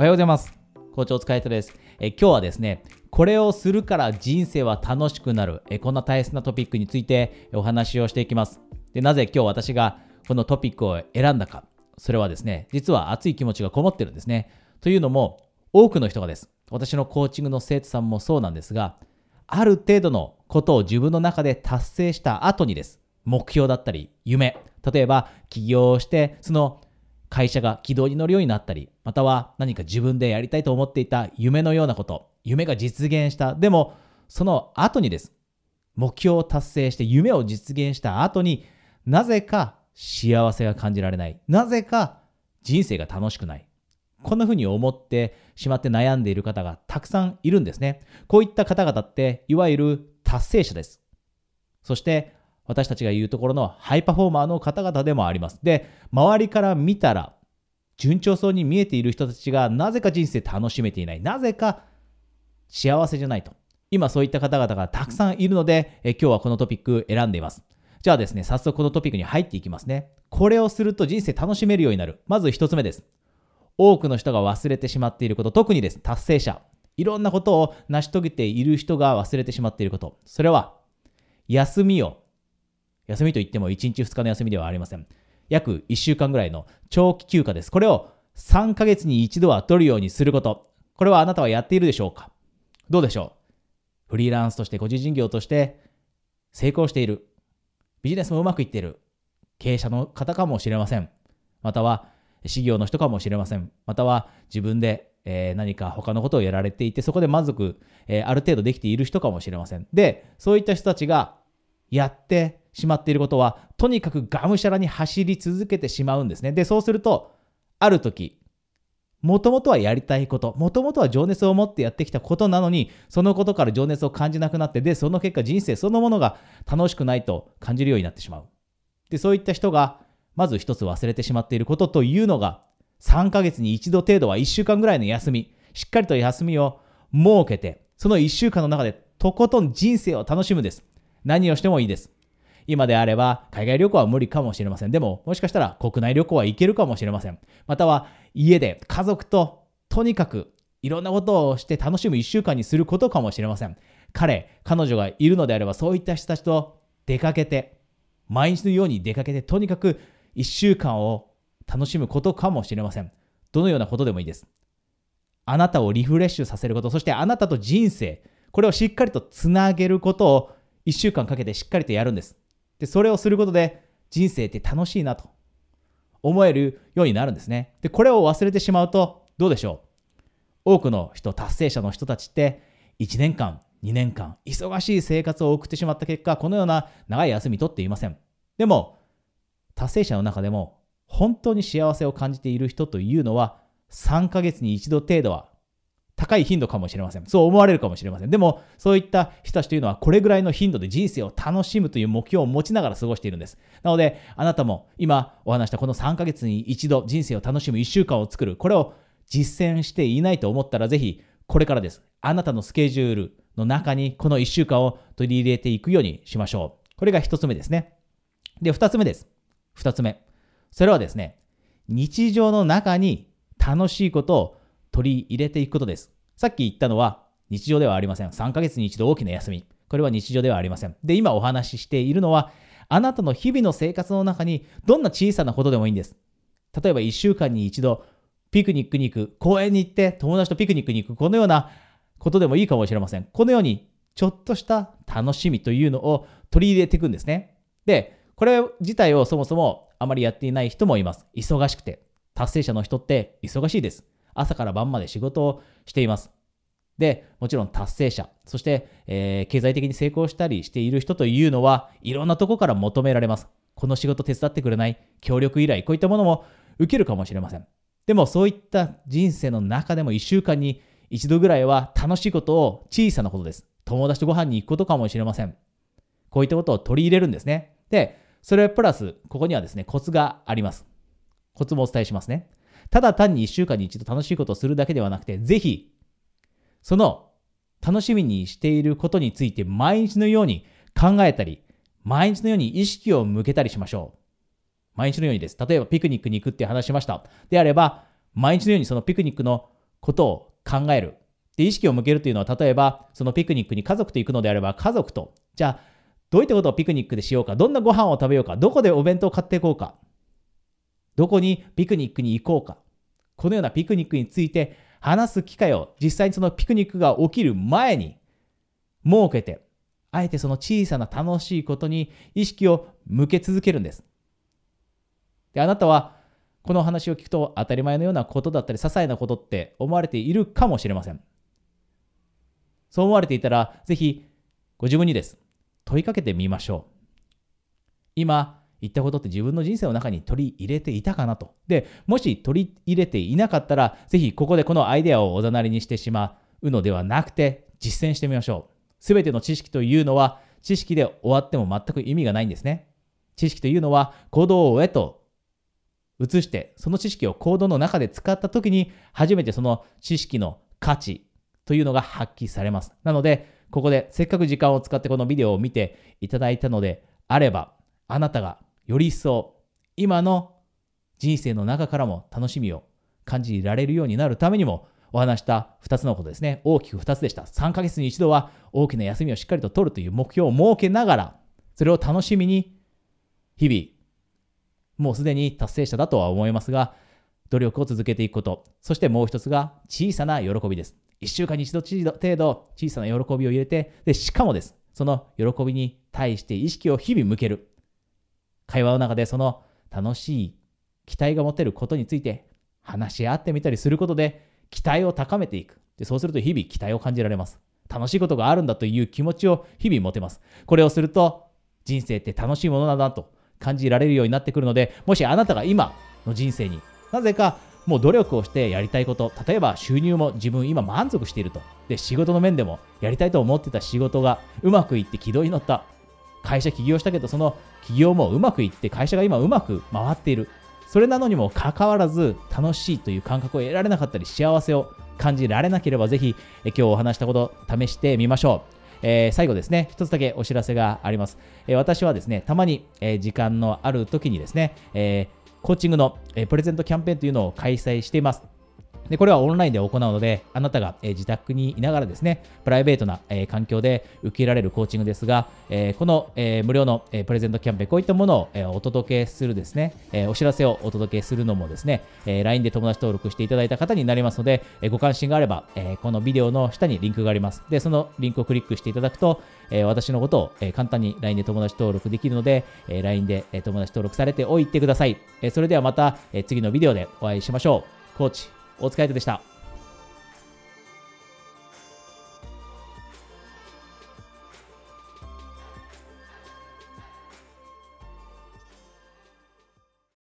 おはようございます。校長お疲れ様です。え今日はですね、これをするから人生は楽しくなる、えこんな大切なトピックについてお話をしていきます。で、なぜ今日私がこのトピックを選んだか。それはですね、実は熱い気持ちがこもってるんですね。というのも、多くの人がです。私のコーチングの生徒さんもそうなんですが、ある程度のことを自分の中で達成した後にです。目標だったり、夢。例えば、起業して、その会社が軌道に乗るようになったり、または何か自分でやりたいと思っていた夢のようなこと、夢が実現した。でも、その後にです。目標を達成して夢を実現した後になぜか幸せが感じられない。なぜか人生が楽しくない。こんな風に思ってしまって悩んでいる方がたくさんいるんですね。こういった方々っていわゆる達成者です。そして私たちが言うところのハイパフォーマーの方々でもあります。で、周りから見たら順調そうに見えている人たちがなぜか人生楽しめていない。なぜか幸せじゃないと。今そういった方々がたくさんいるので、え今日はこのトピック選んでいます。じゃあですね、早速このトピックに入っていきますね。これをすると人生楽しめるようになる。まず一つ目です。多くの人が忘れてしまっていること、特にです、達成者。いろんなことを成し遂げている人が忘れてしまっていること。それは、休みを、休みといっても1日2日の休みではありません。約1週間ぐらいの長期休暇です。これを3ヶ月に一度は取るようにすること。これはあなたはやっているでしょうか？どうでしょう？フリーランスとして個人事業として成功している。ビジネスもうまくいっている。経営者の方かもしれません。または、事業の人かもしれません。または、自分で、えー、何か他のことをやられていて、そこで満足、えー、ある程度できている人かもしれません。で、そういった人たちがやってしまっていることは、とにかくがむしゃらに走り続けてしまうんですね。で、そうすると、ある時、もともとはやりたいこと、もともとは情熱を持ってやってきたことなのに、そのことから情熱を感じなくなって、で、その結果人生そのものが楽しくないと感じるようになってしまう。で、そういった人が、まず一つ忘れてしまっていることというのが、3ヶ月に一度程度は1週間ぐらいの休み、しっかりと休みを設けて、その1週間の中でとことん人生を楽しむです。何をしてもいいです。今であれば海外旅行は無理かもしれません。でも、もしかしたら国内旅行は行けるかもしれません。または家で家族ととにかくいろんなことをして楽しむ1週間にすることかもしれません。彼、彼女がいるのであればそういった人たちと出かけて、毎日のように出かけてとにかく1週間を楽しむことかもしれません。どのようなことでもいいです。あなたをリフレッシュさせること、そしてあなたと人生、これをしっかりとつなげることを1週間かけてしっかりとやるんです。で、それをすることで人生って楽しいなと思えるようになるんですね。で、これを忘れてしまうとどうでしょう？多くの人、達成者の人たちって1年間、2年間、忙しい生活を送ってしまった結果、このような長い休み取っていません。でも、達成者の中でも本当に幸せを感じている人というのは3ヶ月に一度程度は高い頻度かもしれません。そう思われるかもしれません。でも、そういった人たちというのは、これぐらいの頻度で人生を楽しむという目標を持ちながら過ごしているんです。なので、あなたも今お話したこの3ヶ月に一度人生を楽しむ1週間を作る、これを実践していないと思ったら、ぜひ、これからです。あなたのスケジュールの中に、この1週間を取り入れていくようにしましょう。これが1つ目ですね。で、2つ目です。2つ目。それはですね、日常の中に楽しいことを取り入れていくことです。さっき言ったのは日常ではありません。3ヶ月に一度大きな休み。これは日常ではありません。で、今お話ししているのは、あなたの日々の生活の中にどんな小さなことでもいいんです。例えば1週間に一度ピクニックに行く、公園に行って友達とピクニックに行く、このようなことでもいいかもしれません。このようにちょっとした楽しみというのを取り入れていくんですね。で、これ自体をそもそもあまりやっていない人もいます。忙しくて。達成者の人って忙しいです。朝から晩まで仕事をしています。で、もちろん達成者、そして、えー、経済的に成功したりしている人というのは、いろんなとこから求められます。この仕事手伝ってくれない協力依頼、こういったものも受けるかもしれません。でもそういった人生の中でも1週間に一度ぐらいは楽しいことを小さなことです。友達とご飯に行くことかもしれません。こういったことを取り入れるんですね。で、それプラス、ここにはですね、コツがあります。コツもお伝えしますね。ただ単に1週間に一度楽しいことをするだけではなくて、ぜひ、その楽しみにしていることについて毎日のように考えたり、毎日のように意識を向けたりしましょう。毎日のようにです。例えばピクニックに行くって話しました。であれば、毎日のようにそのピクニックのことを考える。で、意識を向けるというのは、例えば、そのピクニックに家族と行くのであれば、家族と、じゃあ、どういったことをピクニックでしようか、どんなご飯を食べようか、どこでお弁当を買っていこうか、どこにピクニックに行こうか、このようなピクニックについて話す機会を実際にそのピクニックが起きる前に設けて、あえてその小さな楽しいことに意識を向け続けるんです。で、あなたはこの話を聞くと当たり前のようなことだったり、些細なことって思われているかもしれません。そう思われていたら、ぜひご自分にです。問いかけてみましょう。今言ったことって自分の人生の中に取り入れていたかなと。で、もし取り入れていなかったら、ぜひここでこのアイデアをおざなりにしてしまうのではなくて、実践してみましょう。すべての知識というのは、知識で終わっても全く意味がないんですね。知識というのは行動へと移して、その知識を行動の中で使った時に、初めてその知識の価値というのが発揮されます。なので、ここでせっかく時間を使ってこのビデオを見ていただいたのであれば、あなたがより一層今の人生の中からも楽しみを感じられるようになるためにも、お話した2つのことですね。大きく2つでした。3ヶ月に一度は大きな休みをしっかりと取るという目標を設けながら、それを楽しみに、日々、もうすでに達成者だとは思いますが、努力を続けていくこと。そしてもう一つが小さな喜びです。1週間に一度程度小さな喜びを入れて、で、しかもです。その喜びに対して意識を日々向ける。会話の中でその楽しい期待が持てることについて話し合ってみたりすることで期待を高めていく。でそうすると日々期待を感じられます。楽しいことがあるんだという気持ちを日々持てます。これをすると人生って楽しいものだなと感じられるようになってくるので、もしあなたが今の人生になぜかもう努力をしてやりたいこと、例えば収入も自分今満足していると。で、仕事の面でもやりたいと思ってた仕事がうまくいって軌道に乗った。会社起業したけど、その起業もうまくいって、会社が今うまく回っている。それなのにもかかわらず、楽しいという感覚を得られなかったり、幸せを感じられなければ、ぜひ、え今日お話したこと試してみましょう。えー、最後ですね、一つだけお知らせがあります。えー、私はですね、たまに、えー、時間のある時にですね、えコーチングの、えプレゼントキャンペーンというのを開催しています。で、これはオンラインで行うので、あなたが、え自宅にいながらですね、プライベートな、え環境で受けられるコーチングですが、えこの、え無料の、えプレゼントキャンペーン、こういったものを、えお届けするですね、えお知らせをお届けするのもですね、え LINE で友達登録していただいた方になりますので、えご関心があれば、えこのビデオの下にリンクがあります。で、そのリンクをクリックしていただくと、え私のことを、え簡単に LINE で友達登録できるので、え LINE で、え友達登録されておいてください。えそれではまた、え次のビデオでお会いしましょう。コーチ、お疲れ様でした。